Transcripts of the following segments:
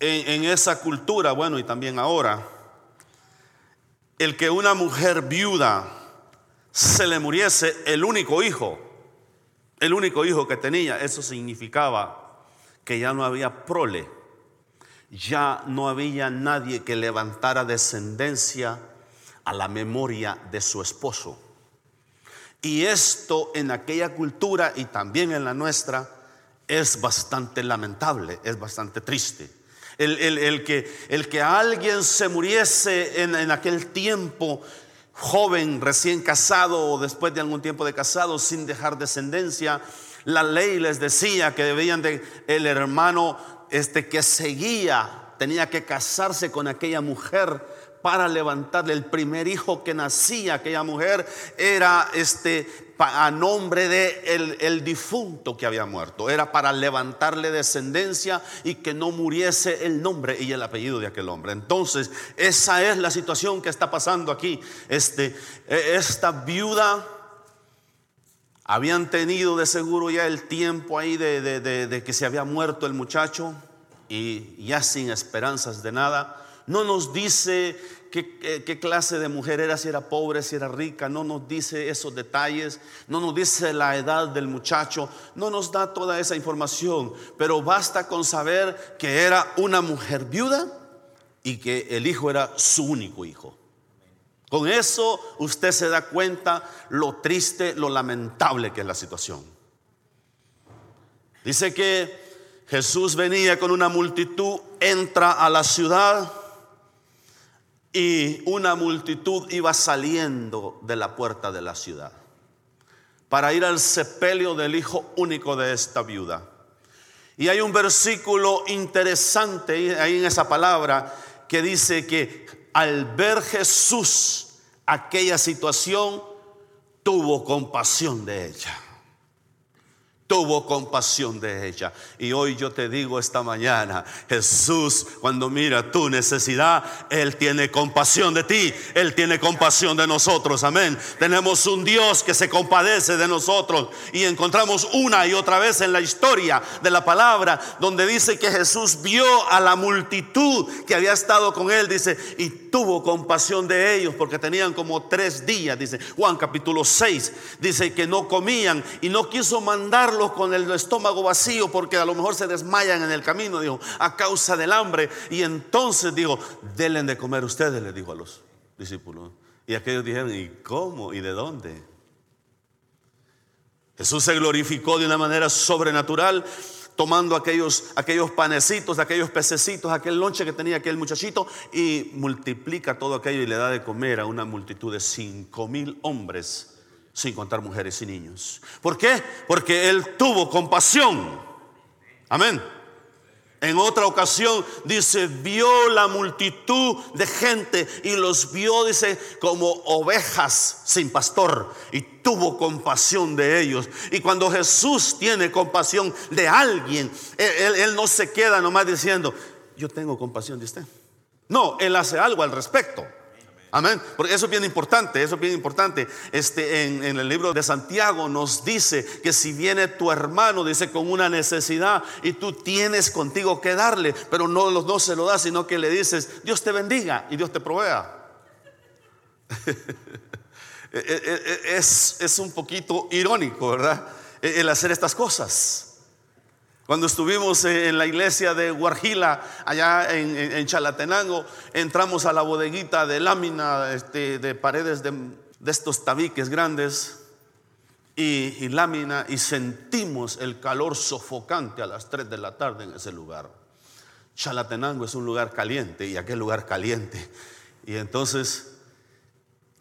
en, esa cultura, bueno, y también ahora, el que una mujer viuda se le muriese el único hijo, el único hijo que tenía, eso significaba que ya no había prole, ya no había nadie que levantara descendencia a la memoria de su esposo. Y esto en aquella cultura y también en la nuestra es bastante lamentable, es bastante triste. El, que, el que, alguien se muriese en, en, aquel tiempo, joven, recién casado o después de algún tiempo de casado, sin dejar descendencia, la ley les decía que debían de, el hermano este, que seguía, tenía que casarse con aquella mujer para levantarle. El primer hijo que nacía aquella mujer era este a nombre de el, difunto que había muerto. Era para levantarle descendencia y que no muriese el nombre y el apellido de aquel hombre. Entonces esa es la situación que está pasando aquí. Este e, esta viuda habían tenido de seguro ya el tiempo ahí de, de que se había muerto el muchacho y ya sin esperanzas de nada no nos dice qué, clase de mujer era, si era pobre, si era rica, no nos dice esos detalles, no nos dice la edad del muchacho, no nos da toda esa información, pero basta con saber que era una mujer viuda y que el hijo era su único hijo. Con eso usted se da cuenta lo triste, lo lamentable que es la situación. Dice que Jesús venía con una multitud, entra a la ciudad y una multitud iba saliendo de la puerta de la ciudad para ir al sepelio del hijo único de esta viuda. Y hay un versículo interesante ahí en esa palabra que dice que al ver Jesús aquella situación, tuvo compasión de ella tuvo compasión de ella. Y hoy yo te digo esta mañana, Jesús cuando mira tu necesidad, Él tiene compasión de ti, Él tiene compasión de nosotros, amén. Tenemos un Dios que se compadece de nosotros y encontramos una y otra vez en la historia de la palabra donde dice que Jesús vio a la multitud que había estado con Él, dice, y tuvo compasión de ellos porque tenían como tres días, dice Juan capítulo 6, dice que no comían y no quiso con el estómago vacío porque a lo mejor se desmayan en el camino, dijo, a causa del hambre. Y entonces dijo, denle de comer ustedes, le dijo a los discípulos. Y aquellos dijeron, ¿y cómo? ¿Y de dónde? Jesús se glorificó de una manera sobrenatural tomando aquellos, aquellos panecitos, aquellos pececitos, aquel lonche que tenía aquel muchachito y multiplica todo aquello y le da de comer a una multitud de cinco mil hombres sin contar mujeres y niños. ¿Por qué? Porque Él tuvo compasión. Amén. En otra ocasión dice, vio la multitud de gente y los vio, dice, como ovejas sin pastor y tuvo compasión de ellos. Y cuando Jesús tiene compasión de alguien, él, él no se queda nomás diciendo, yo tengo compasión de usted. No, Él hace algo al respecto. Amén. Porque eso es bien importante, eso es bien importante. Este, en, el libro de Santiago nos dice que si viene tu hermano, dice con una necesidad y tú tienes contigo que darle, pero no, no se lo das, sino que le dices, Dios te bendiga y Dios te provea. E, e, e, es, es un poquito irónico, ¿verdad? El hacer estas cosas. Cuando estuvimos en la iglesia de Guarjila, allá en, Chalatenango, entramos a la bodeguita de lámina este, de paredes de, estos tabiques grandes y, lámina y sentimos el calor sofocante a las 3 de la tarde en ese lugar. Chalatenango es un lugar caliente y aquel lugar caliente. Y entonces,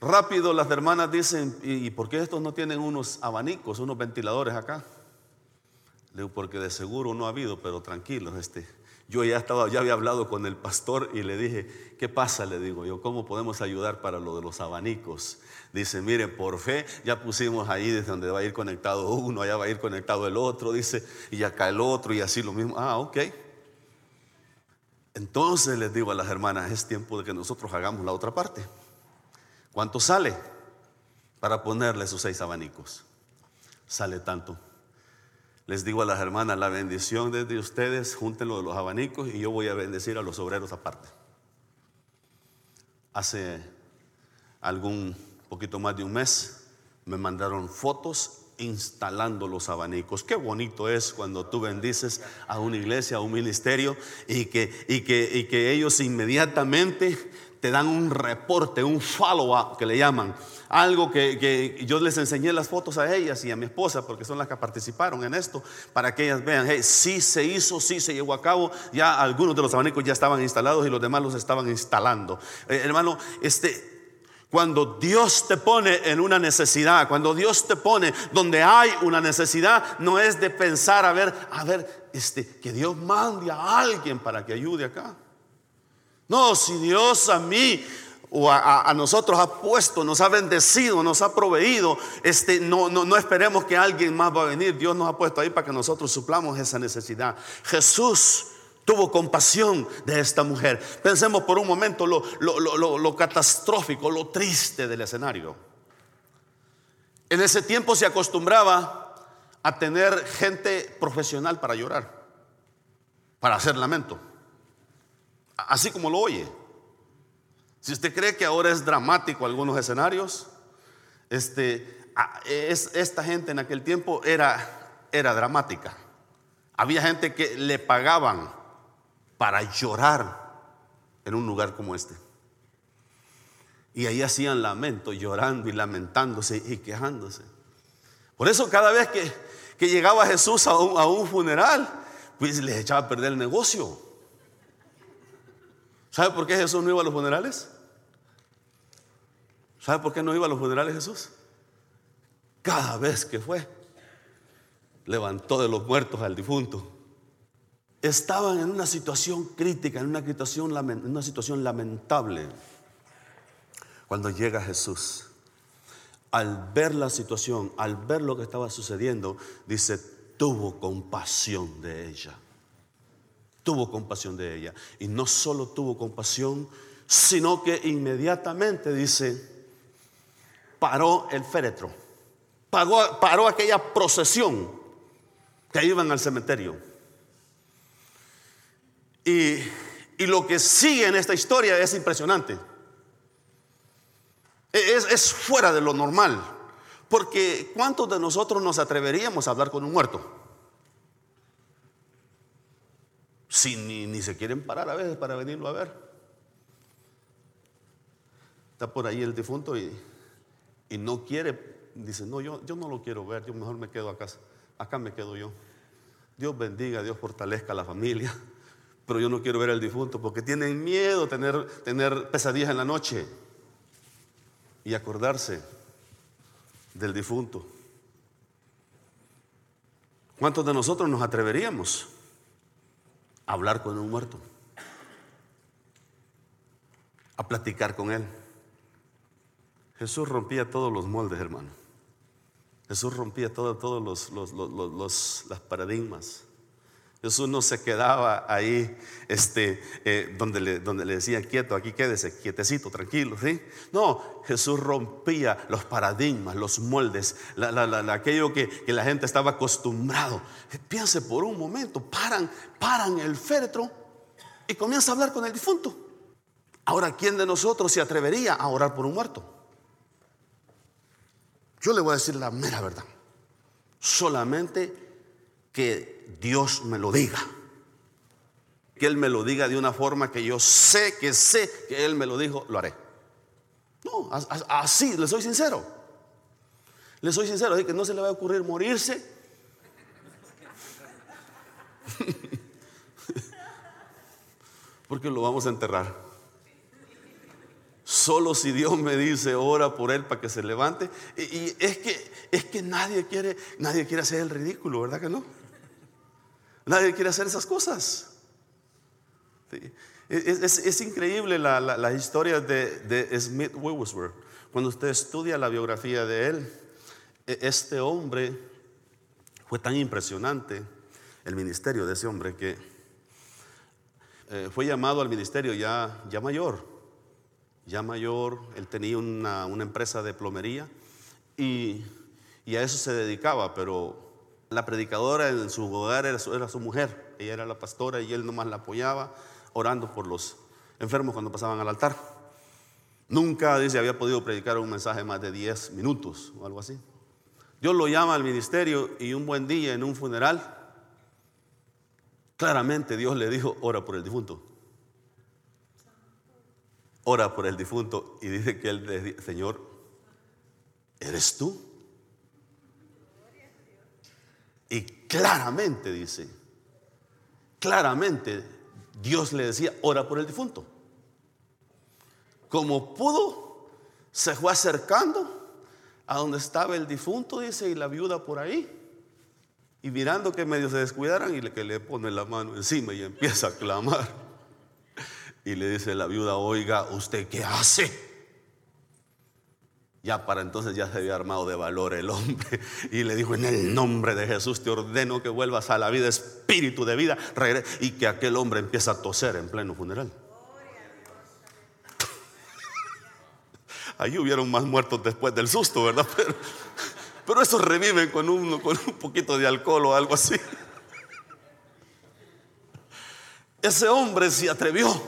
rápido las hermanas dicen, ¿y por qué estos no tienen unos abanicos, unos ventiladores acá? Le digo, porque de seguro no ha habido, pero tranquilo, este, yo ya estaba, ya había hablado con el pastor y le dije, ¿qué pasa? Le digo yo, ¿cómo podemos ayudar para lo de los abanicos? Dice, mire, por fe ya pusimos ahí desde donde va a ir conectado uno, allá va a ir conectado el otro, dice, y acá el otro, y así lo mismo. Ah, ok. Entonces les digo a las hermanas, es tiempo de que nosotros hagamos la otra parte. ¿Cuánto sale para ponerle esos seis abanicos? Sale tanto. Les digo a las hermanas, la bendición desde ustedes, júntenlo de los abanicos y yo voy a bendecir a los obreros aparte. Hace algún poquito más de un mes me mandaron fotos instalando los abanicos. Qué bonito es cuando tú bendices a una iglesia, a un ministerio y que, y que, y que ellos inmediatamente te dan un reporte, un follow-up que le llaman. Algo que, yo les enseñé las fotos a ellas y a mi esposa, porque son las que participaron en esto, para que ellas vean, hey, sí se hizo, sí se llevó a cabo, ya algunos de los abanicos ya estaban instalados y los demás los estaban instalando. Eh, hermano, este, cuando Dios te pone en una necesidad, cuando Dios te pone donde hay una necesidad, no es de pensar, a ver, a ver, este, que Dios mande a alguien para que ayude acá. No, si Dios a mí o a, nosotros ha puesto, nos ha bendecido, nos ha proveído, este, no, no, no esperemos que alguien más va a venir. Dios nos ha puesto ahí para que nosotros suplamos esa necesidad. Jesús tuvo compasión de esta mujer. Pensemos por un momento lo, lo, catastrófico, lo triste del escenario. En ese tiempo se acostumbraba a tener gente profesional para llorar, para hacer lamento. Así como lo oye. Si usted cree que ahora es dramático algunos escenarios, este, es, esta gente en aquel tiempo era, era dramática. Había gente que le pagaban para llorar en un lugar como este. Y ahí hacían lamento, llorando y lamentándose y quejándose. Por eso cada vez que, que llegaba Jesús a un, a un funeral, pues les echaba a perder el negocio. ¿Sabe por qué Jesús no iba a los funerales? ¿Sabe por qué no iba a los funerales Jesús? Cada vez que fue, levantó de los muertos al difunto. Estaban en una situación crítica, en una situación, en una situación lamentable. Cuando llega Jesús, al ver la situación, al ver lo que estaba sucediendo, dice, tuvo compasión de ella tuvo compasión de ella. Y no solo tuvo compasión, sino que inmediatamente dice, paró el féretro, paró, paró aquella procesión que iban al cementerio. Y, y, lo que sigue en esta historia es impresionante. Es, es fuera de lo normal. Porque ¿cuántos de nosotros nos atreveríamos a hablar con un muerto? Si ni, se quieren parar a veces para venirlo a ver. Está por ahí el difunto y, no quiere, dice, no, yo, yo no lo quiero ver, yo mejor me quedo acá, acá me quedo yo. Dios bendiga, Dios fortalezca a la familia, pero yo no quiero ver al difunto porque tienen miedo tener, tener pesadillas en la noche y acordarse del difunto. ¿Cuántos de nosotros nos atreveríamos? Hablar con un muerto, a platicar con él. Jesús rompía todos los moldes, hermano. Jesús rompía todos los, los, paradigmas. Jesús no se quedaba ahí este, eh, donde, le, donde le quieto, aquí quédese, quietecito, tranquilo. ¿sí? No, Jesús rompía los paradigmas, los moldes, aquello que, que, la gente estaba acostumbrado. Piense por un momento, paran, paran el féretro y comienza a hablar con el difunto. Ahora, ¿quién de nosotros se atrevería a orar por un muerto? Yo le voy a decir la mera verdad. Solamente que Dios me lo diga. Que Él me lo diga de una forma que yo sé que sé que Él me lo dijo, lo haré. No, así, le soy sincero. Le soy sincero, así que no se le va a ocurrir morirse. Porque lo vamos a enterrar. Solo si Dios me dice, ora por él para que se levante. Y, es que es que nadie quiere, nadie quiere hacer el ridículo, ¿verdad que no? Nadie quiere hacer esas cosas. Es, increíble la, historia de, Smith Wigglesworth. Cuando usted estudia la biografía de él, e, este hombre fue tan impresionante, el ministerio de ese hombre, que eh, fue llamado al ministerio ya, ya mayor. Ya mayor, él tenía una, empresa de plomería y, y a eso se dedicaba, pero la predicadora en su hogar era su, mujer. Ella era la pastora y él nomás la apoyaba orando por los enfermos cuando pasaban al altar. Nunca, dice, había podido predicar un mensaje más de 10 minutos o algo así. Dios lo llama al ministerio y un buen día en un funeral, claramente Dios le dijo, ora por el difunto. Ora por el difunto y dice que dijo, Señor, ¿eres tú? Y claramente dice, claramente Dios le decía, ora por el difunto. Como pudo, se fue acercando a donde estaba el difunto, dice, y la viuda por ahí. Y mirando que medio se descuidaran y le, que le pone la mano encima y empieza a clamar. Y le dice la viuda, oiga, ¿usted qué hace? Ya para entonces ya se había armado de valor el hombre y le dijo, en el nombre de Jesús te ordeno que vuelvas a la vida, espíritu de vida, y que aquel hombre empieza a toser en pleno funeral. Ahí hubieron más muertos después del susto, ¿verdad? Pero, pero esos reviven con con un poquito de alcohol o algo así. Ese hombre se atrevió.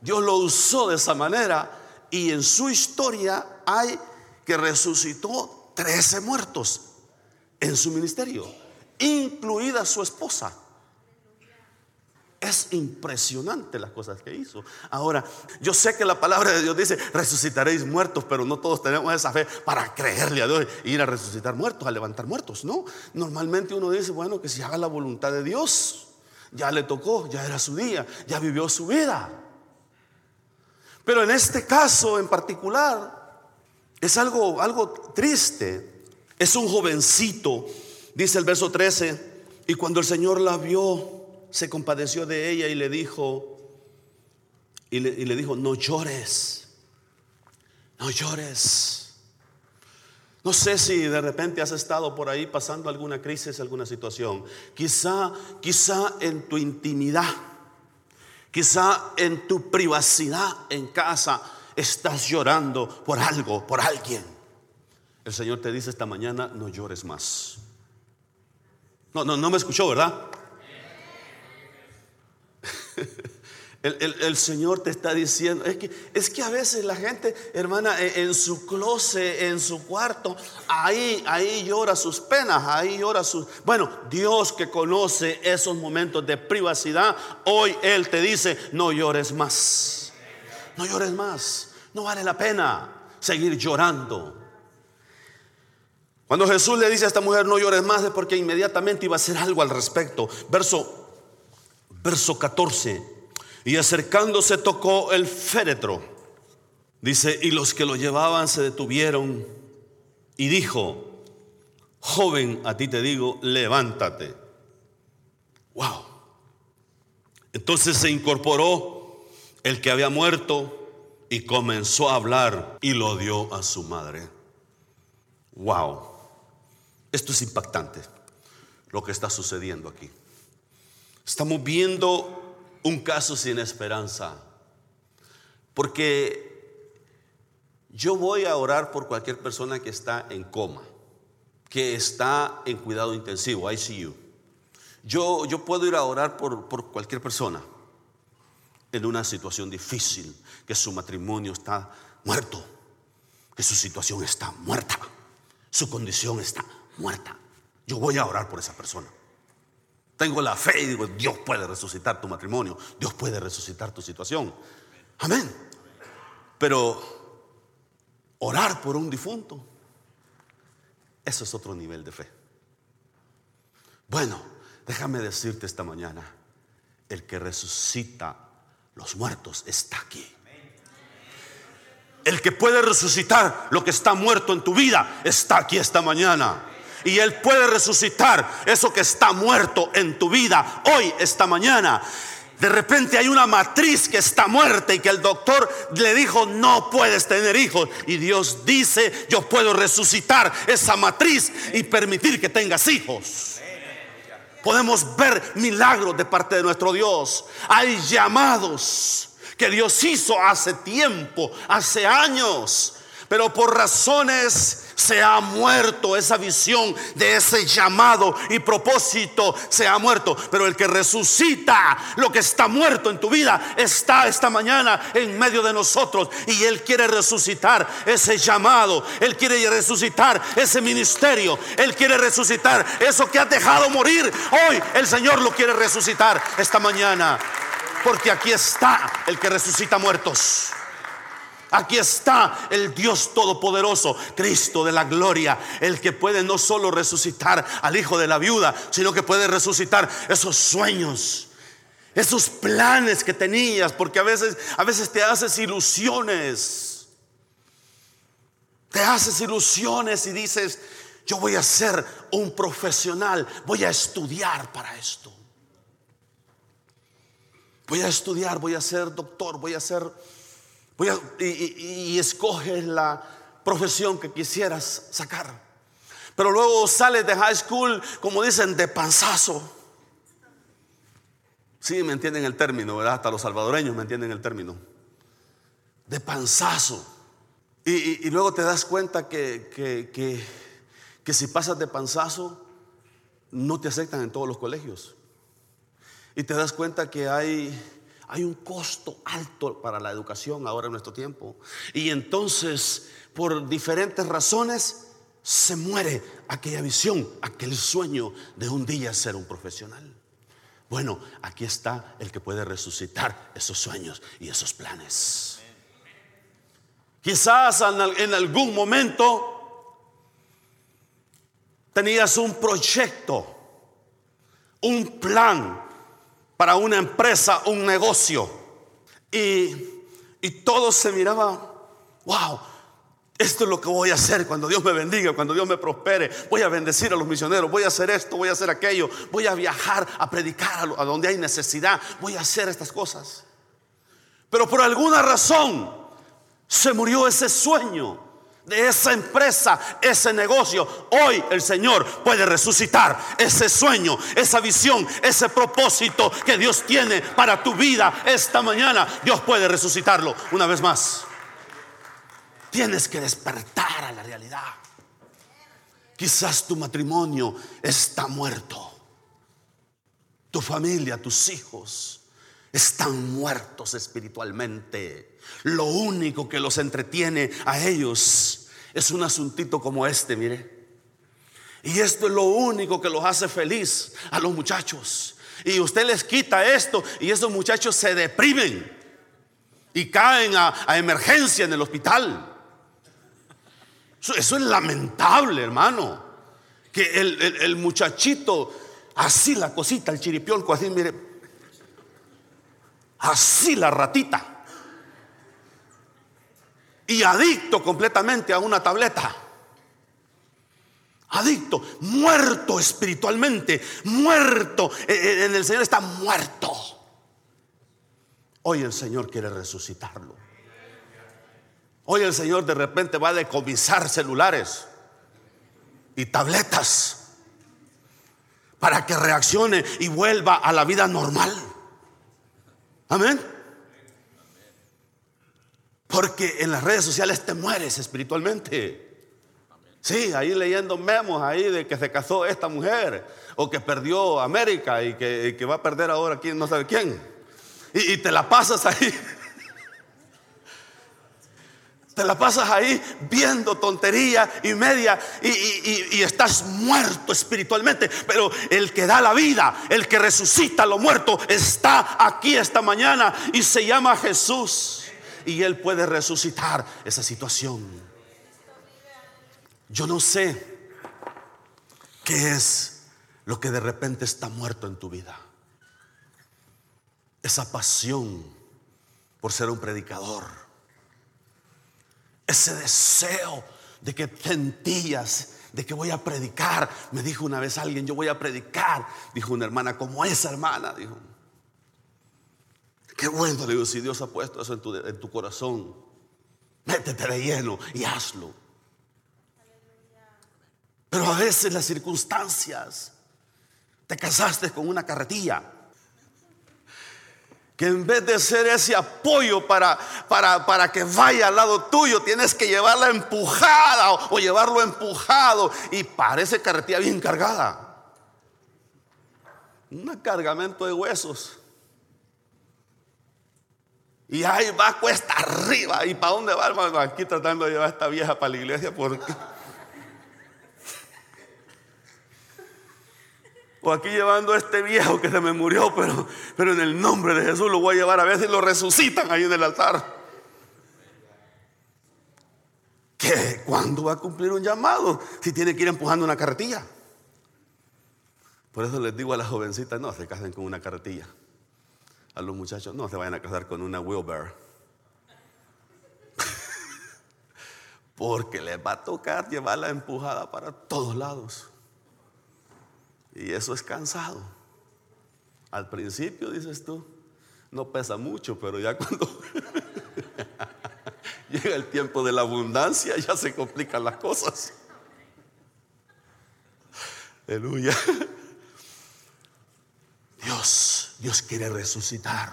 Dios lo usó de esa manera y en su historia hay que resucitó 13 muertos en su ministerio, incluida su esposa. Es impresionante las cosas que hizo. Ahora, yo sé que la palabra de Dios dice, resucitaréis muertos, pero no todos tenemos esa fe para creerle a Dios e ir a resucitar muertos, a levantar muertos. No, normalmente uno dice, bueno, que si haga la voluntad de Dios, ya le tocó, ya era su día, ya vivió su vida. Pero en este caso en particular es algo, algo triste. Es un jovencito, dice el verso 13, y cuando el Señor la vio, se compadeció de ella y le dijo, y le, y le dijo, no llores, no llores. No sé si de repente has estado por ahí pasando alguna crisis, alguna situación. Quizá, quizá en tu intimidad Quizá en tu privacidad en casa estás llorando por algo, por alguien. El Señor te dice esta mañana, no llores más. No, no, no me escuchó, ¿verdad? El, Señor te está diciendo, es que, es que a veces la gente, hermana, en, en, su closet, en su cuarto, ahí, ahí llora sus penas, ahí llora sus... Bueno, Dios que conoce esos momentos de privacidad, hoy Él te dice, no llores más, no llores más, no vale la pena seguir llorando. Cuando Jesús le dice a esta mujer, no llores más, es porque inmediatamente iba a hacer algo al respecto. Verso, verso 14. Y acercándose tocó el féretro. Dice, y los que lo llevaban se detuvieron y dijo, joven, a ti te digo, levántate. Wow. Entonces se incorporó el que había muerto y comenzó a hablar y lo dio a su madre. Wow. Esto es impactante, lo que está sucediendo aquí. Estamos viendo un caso sin esperanza. Porque yo voy a orar por cualquier persona que está en coma, que está en cuidado intensivo, ICU. Yo, yo puedo ir a orar por, por cualquier persona en una situación difícil, que su matrimonio está muerto, que su situación está muerta, su condición está muerta. Yo voy a orar por esa persona. Tengo la fe y digo, Dios puede resucitar tu matrimonio, Dios puede resucitar tu situación. Amén. Pero orar por un difunto, eso es otro nivel de fe. Bueno, déjame decirte esta mañana, el que resucita los muertos está aquí. El que puede resucitar lo que está muerto en tu vida está aquí esta mañana y Él puede resucitar eso que está muerto en tu vida hoy, esta mañana. De repente hay una matriz que está muerta y que el doctor le dijo, no puedes tener hijos. Y Dios dice, yo puedo resucitar esa matriz y permitir que tengas hijos. Podemos ver milagros de parte de nuestro Dios. Hay llamados que Dios hizo hace tiempo, hace años pero por razones se ha muerto esa visión de ese llamado y propósito se ha muerto, pero el que resucita lo que está muerto en tu vida está esta mañana en medio de nosotros y él quiere resucitar ese llamado, él quiere resucitar ese ministerio, él quiere resucitar eso que has dejado morir. Hoy el Señor lo quiere resucitar esta mañana, porque aquí está el que resucita muertos. Aquí está el Dios Todopoderoso, Cristo de la gloria, el que puede no solo resucitar al hijo de la viuda, sino que puede resucitar esos sueños, esos planes que tenías, porque a veces, a veces te haces ilusiones. Te haces ilusiones y dices, yo voy a ser un profesional, voy a estudiar para esto. Voy a estudiar, voy a ser doctor, voy a ser y, escoges la profesión que quisieras sacar. Pero luego sales de high school, como dicen, de panzazo. Sí, me entienden el término, ¿verdad? Hasta los salvadoreños me entienden el término. De panzazo. Y, luego te das cuenta que, que, que si pasas de panzazo, no te aceptan en todos los colegios. Y te das cuenta que hay hay un costo alto para la educación ahora en nuestro tiempo. Y entonces, por diferentes razones, se muere aquella visión, aquel sueño de un día ser un profesional. Bueno, aquí está el que puede resucitar esos sueños y esos planes. Quizás en algún momento tenías un proyecto, un plan, para una empresa, un negocio. Y, y todo se miraba, wow, esto es lo que voy a hacer cuando Dios me bendiga, cuando Dios me prospere. Voy a bendecir a los misioneros, voy a hacer esto, voy a hacer aquello, voy a viajar a predicar a, donde hay necesidad, voy a hacer estas cosas. Pero por alguna razón se murió ese sueño de esa empresa, ese negocio. Hoy el Señor puede resucitar ese sueño, esa visión, ese propósito que Dios tiene para tu vida esta mañana. Dios puede resucitarlo una vez más. Tienes que despertar a la realidad. Quizás tu matrimonio está muerto. Tu familia, tus hijos están muertos espiritualmente. Lo único que los entretiene a ellos es un asuntito como este, mire. Y esto es lo único que los hace feliz a los muchachos. Y usted les quita esto y esos muchachos se deprimen y caen a, emergencia en el hospital. Eso, es lamentable, hermano. Que el, muchachito, así la cosita, el chiripión, así, mire, así la ratita. Y adicto completamente a una tableta. Adicto, muerto espiritualmente, muerto. Eh, eh, en el Señor está muerto. Hoy el Señor quiere resucitarlo. Hoy el Señor de repente va a decomisar celulares y tabletas para que reaccione y vuelva a la vida normal. Amén. Porque en las redes sociales te mueres espiritualmente. Sí, ahí leyendo memos ahí de que se casó esta mujer o que perdió América y que, va a perder ahora quién no sabe quién. Y, te la pasas ahí. Te la pasas ahí viendo tontería y media y, estás muerto espiritualmente. Pero el que da la vida, el que resucita a lo muerto, está aquí esta mañana y se llama Jesús. Y Él puede resucitar esa situación. Yo no sé qué es lo que de repente está muerto en tu vida. Esa pasión por ser un predicador ese deseo de que sentías de que voy a predicar. Me dijo una vez alguien, yo voy a predicar. Dijo una hermana, como esa hermana, dijo. Qué bueno, le digo, si Dios ha puesto eso en tu, en tu corazón, métete de lleno y hazlo. Pero a veces las circunstancias, te casaste con una carretilla Que en vez de ser ese apoyo para, para, para que vaya al lado tuyo, tienes que llevarla empujada o, llevarlo empujado. Y parece carretilla bien cargada. Un cargamento de huesos. Y ahí va cuesta arriba. ¿Y para dónde va, hermano? Aquí tratando de llevar a esta vieja para la iglesia. Porque O aquí llevando a este viejo que se me murió, pero, pero en el nombre de Jesús lo voy a llevar a ver si lo resucitan ahí en el altar. ¿Qué? ¿Cuándo va a cumplir un llamado? Si tiene que ir empujando una carretilla. Por eso les digo a las jovencitas, no se casen con una carretilla. A los muchachos, no se vayan a casar con una wheelbarrow. Porque les va a tocar llevarla empujada para todos lados. Y eso es cansado. Al principio dices tú, no pesa mucho, pero ya cuando llega el tiempo de la abundancia ya se complican las cosas. Aleluya. Dios, Dios quiere resucitar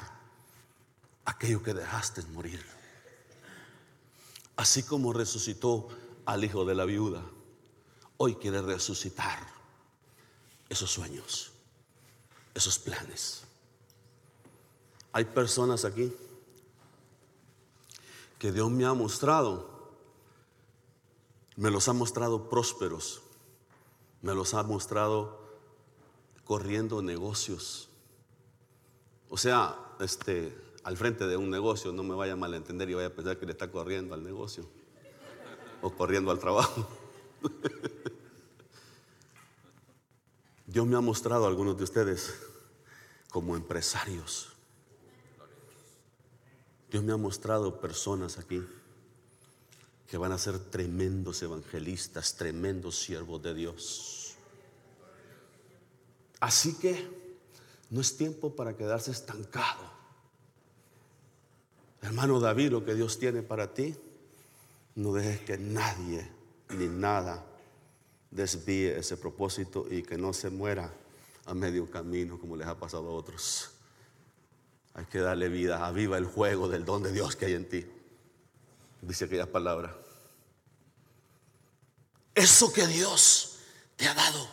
aquello que dejaste morir. Así como resucitó al hijo de la viuda, hoy quiere resucitar esos sueños, esos planes. Hay personas aquí que Dios me ha mostrado, me los ha mostrado prósperos, me los ha mostrado corriendo negocios. O sea, este, al frente de un negocio, no me vaya a malentender y vaya a pensar que le está corriendo al negocio o corriendo al trabajo. Dios me ha mostrado a algunos de ustedes como empresarios. Dios me ha mostrado personas aquí que van a ser tremendos evangelistas, tremendos siervos de Dios. Así que no es tiempo para quedarse estancado. Hermano David, lo que Dios tiene para ti, no dejes que nadie ni nada desvíe ese propósito y que no se muera a medio camino como les ha pasado a otros. Hay que darle vida, aviva el juego del don de Dios que hay en ti. Dice aquella palabra. Eso que Dios te ha dado,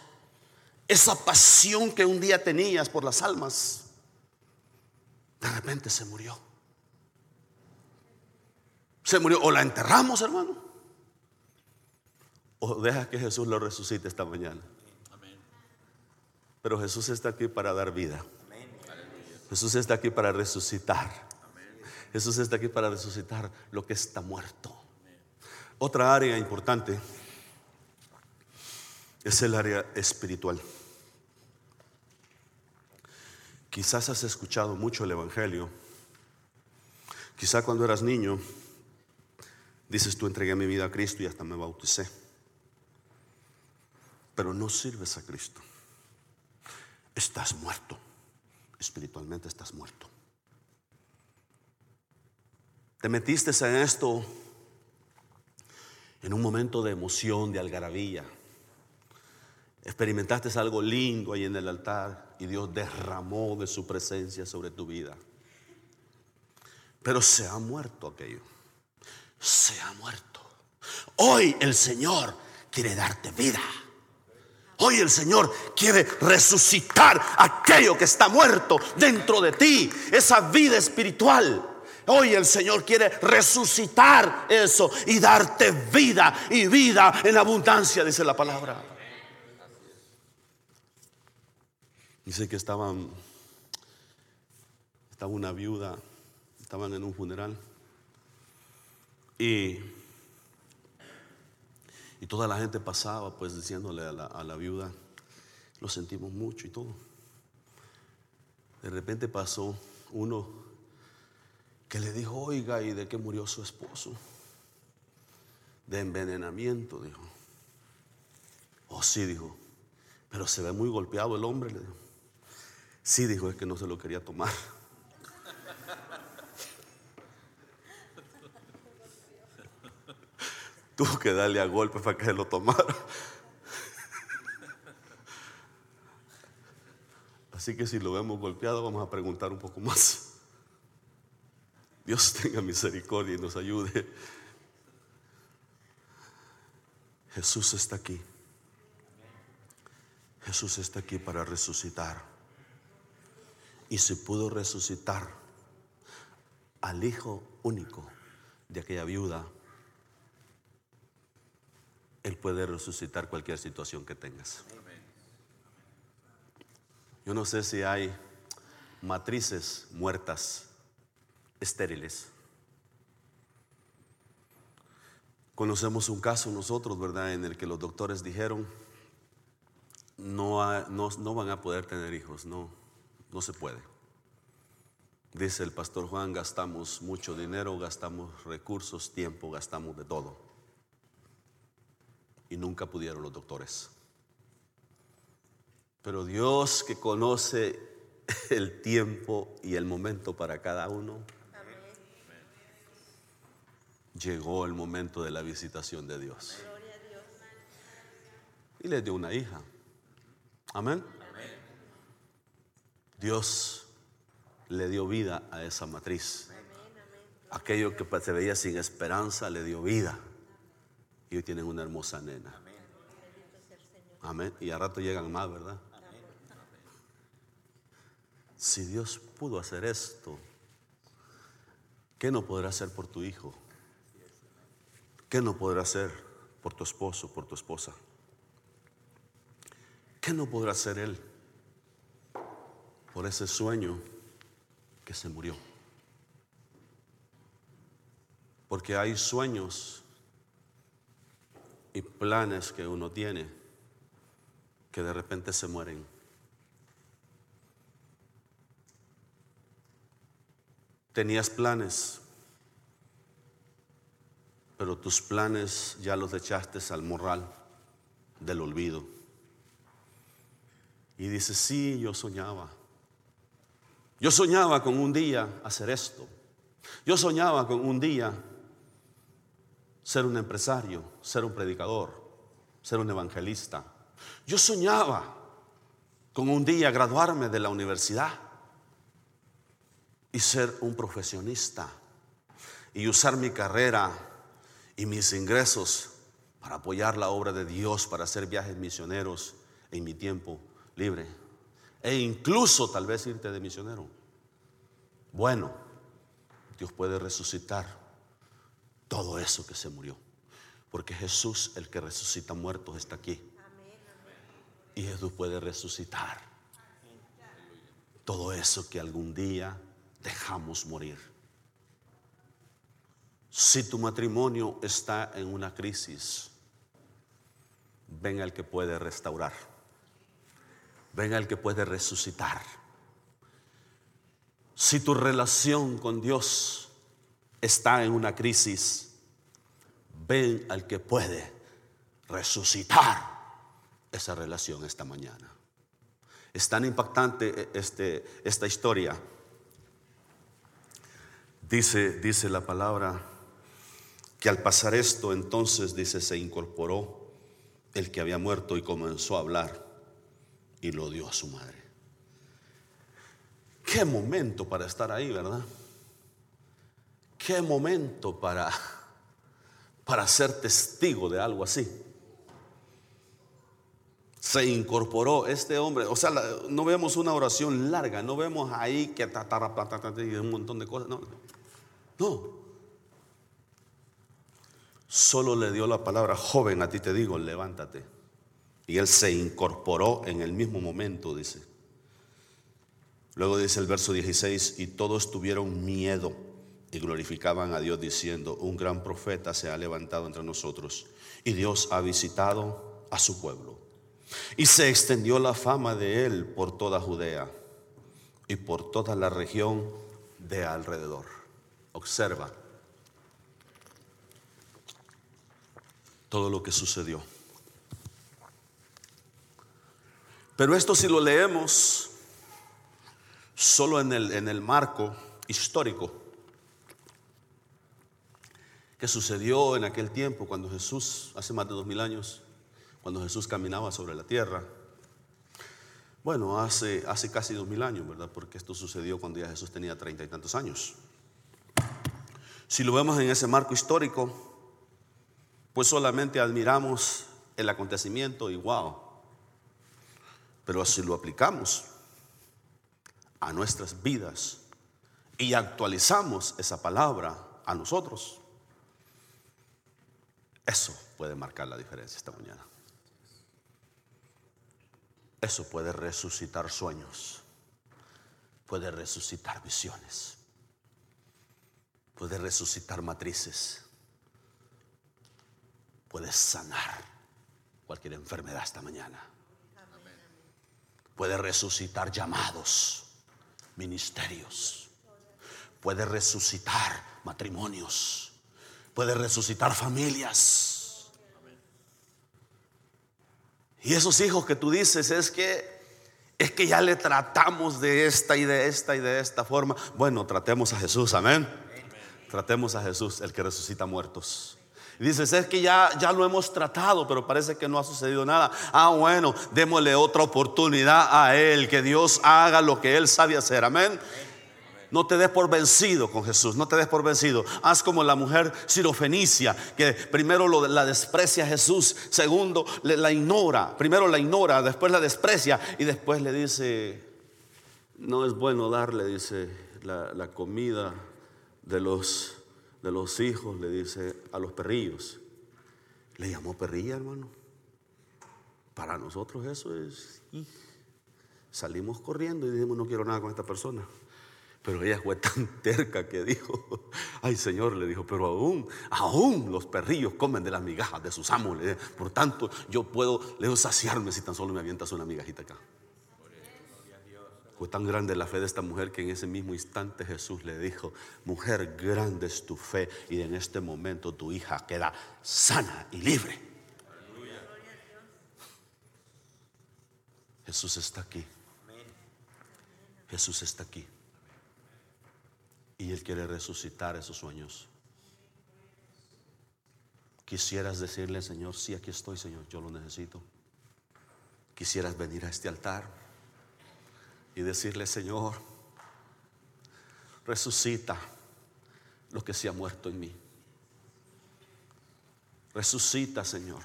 esa pasión que un día tenías por las almas, de repente se murió. Se murió. O la enterramos, hermano o deja que Jesús lo resucite esta mañana. Pero Jesús está aquí para dar vida. Jesús está aquí para resucitar. Jesús está aquí para resucitar lo que está muerto. Otra área importante es el área espiritual. Quizás has escuchado mucho el Evangelio. Quizás cuando eras niño dices tú entregué mi vida a Cristo y hasta me bauticé pero no sirves a Cristo. Estás muerto. Espiritualmente estás muerto. Te metiste en esto en un momento de emoción, de algarabía. Experimentaste algo lindo ahí en el altar y Dios derramó de su presencia sobre tu vida. Pero se ha muerto aquello. Se ha muerto. Hoy el Señor quiere darte vida. Hoy el Señor quiere resucitar aquello que está muerto dentro de ti, esa vida espiritual. Hoy el Señor quiere resucitar eso y darte vida y vida en abundancia, dice la palabra. Dice que estaban, estaba una viuda, estaban en un funeral y y toda la gente pasaba pues diciéndole a la, viuda, lo sentimos mucho y todo. De repente pasó uno que le dijo, oiga, ¿y de qué murió su esposo? De envenenamiento, dijo. Oh, sí, dijo. Pero se ve muy golpeado el hombre, le dijo. Sí, dijo, es que no se lo quería tomar. Tuvo que darle a golpe para que se lo tomara. Así que si lo vemos golpeado, vamos a preguntar un poco más. Dios tenga misericordia y nos ayude. Jesús está aquí. Jesús está aquí para resucitar. Y se pudo resucitar al hijo único de aquella viuda, Él puede resucitar cualquier situación que tengas. Yo no sé si hay matrices muertas, estériles. Conocemos un caso nosotros, ¿verdad?, en el que los doctores dijeron, no, no, van a poder tener hijos, no, no se puede. Dice el pastor Juan, gastamos mucho dinero, gastamos recursos, tiempo, gastamos de todo. Y nunca pudieron los doctores. Pero Dios que conoce el tiempo y el momento para cada uno, llegó el momento de la visitación de Dios. Y le dio una hija. Amén. Dios le dio vida a esa matriz. Aquello que se veía sin esperanza le dio vida. Y hoy tienen una hermosa nena. Amén. Y a rato llegan más, ¿verdad? Si Dios pudo hacer esto, ¿qué no podrá hacer por tu hijo? ¿Qué no podrá hacer por tu esposo, por tu esposa? ¿Qué no podrá hacer Él por ese sueño que se murió? Porque hay sueños y planes que uno tiene que de repente se mueren. Tenías planes, pero tus planes ya los echaste al morral del olvido. Y dice, sí, yo soñaba. Yo soñaba con un día hacer esto. Yo soñaba con un día ser un empresario, ser un predicador, ser un evangelista. Yo soñaba con un día graduarme de la universidad y ser un profesionista y usar mi carrera y mis ingresos para apoyar la obra de Dios, para hacer viajes misioneros en mi tiempo libre. E incluso tal vez irte de misionero. Bueno, Dios puede resucitar todo eso que se murió. Porque Jesús, el que resucita muertos, está aquí. Y Jesús puede resucitar todo eso que algún día dejamos morir. Si tu matrimonio está en una crisis, ven al que puede restaurar. Venga el que puede resucitar. Si tu relación con Dios está en una crisis, ven al que puede resucitar esa relación esta mañana. Es tan impactante este, esta historia. Dice, dice la palabra que al pasar esto, entonces dice, se incorporó el que había muerto y comenzó a hablar y lo dio a su madre. Qué momento para estar ahí, ¿verdad? Qué momento para para ser testigo de algo así. Se incorporó este hombre, o sea, no vemos una oración larga, no vemos ahí que y un montón de cosas, no. No. Solo le dio la palabra, joven, a ti te digo, levántate. Y él se incorporó en el mismo momento, dice. Luego dice el verso 16, y todos tuvieron miedo y glorificaban a Dios diciendo, un gran profeta se ha levantado entre nosotros y Dios ha visitado a su pueblo. Y se extendió la fama de él por toda Judea y por toda la región de alrededor. Observa todo lo que sucedió. Pero esto si lo leemos solo en el, en el marco histórico que sucedió en aquel tiempo cuando Jesús, hace más de dos mil años, cuando Jesús caminaba sobre la tierra. Bueno, hace, hace casi dos mil años, ¿verdad? Porque esto sucedió cuando ya Jesús tenía treinta y tantos años. Si lo vemos en ese marco histórico, pues solamente admiramos el acontecimiento y wow. Pero si lo aplicamos a nuestras vidas y actualizamos esa palabra a nosotros, eso puede marcar la diferencia esta mañana. Eso puede resucitar sueños, puede resucitar visiones, puede resucitar matrices, puede sanar cualquier enfermedad esta mañana, puede resucitar llamados, ministerios, puede resucitar matrimonios, puede resucitar familias Y esos hijos que tú dices es que es que ya le tratamos de esta y de esta y de esta forma. Bueno, tratemos a Jesús, amén. Tratemos a Jesús, el que resucita muertos. Y dices, es que ya, ya lo hemos tratado, pero parece que no ha sucedido nada. Ah, bueno, démosle otra oportunidad a Él, que Dios haga lo que Él sabe hacer, amén. No te des por vencido con Jesús, no te des por vencido. Haz como la mujer sirofenicia, que primero la desprecia a Jesús, segundo la ignora, primero la ignora, después la desprecia y después le dice, no es bueno darle, dice, la, comida de los, de los hijos, le dice a los perrillos. Le llamó perrilla, hermano. Para nosotros eso es... Salimos corriendo y dijimos, no quiero nada con esta persona. Pero ella fue tan terca que dijo, ay Señor, le dijo, pero aún, aún los perrillos comen de las migajas de sus amos. Por tanto, yo puedo le saciarme si tan solo me avientas una migajita acá. Fue tan grande la fe de esta mujer que en ese mismo instante Jesús le dijo, mujer, grande es tu fe y en este momento tu hija queda sana y libre. Jesús está aquí. Jesús está aquí. Y Él quiere resucitar esos sueños. Quisieras decirle, Señor, sí, aquí estoy, Señor, yo lo necesito. Quisieras venir a este altar y decirle, Señor, resucita lo que se ha muerto en mí. Resucita, Señor,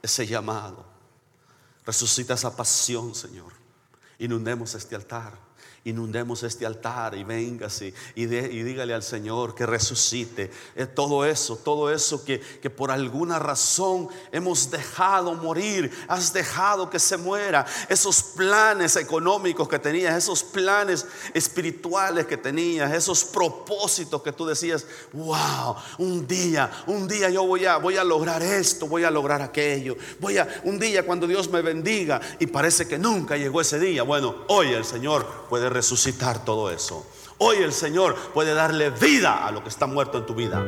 ese llamado. Resucita esa pasión, Señor. Inundemos este altar inundemos este altar y véngase y, y dígale al Señor que resucite. Eh, todo eso, todo eso que, que por alguna razón hemos dejado morir, has dejado que se muera, esos planes económicos que tenías, esos planes espirituales que tenías, esos propósitos que tú decías, wow, un día, un día yo voy a, voy a lograr esto, voy a lograr aquello, voy a, un día cuando Dios me bendiga y parece que nunca llegó ese día, bueno, hoy el Señor puede resucitar todo eso. Hoy el Señor puede darle vida a lo que está muerto en tu vida.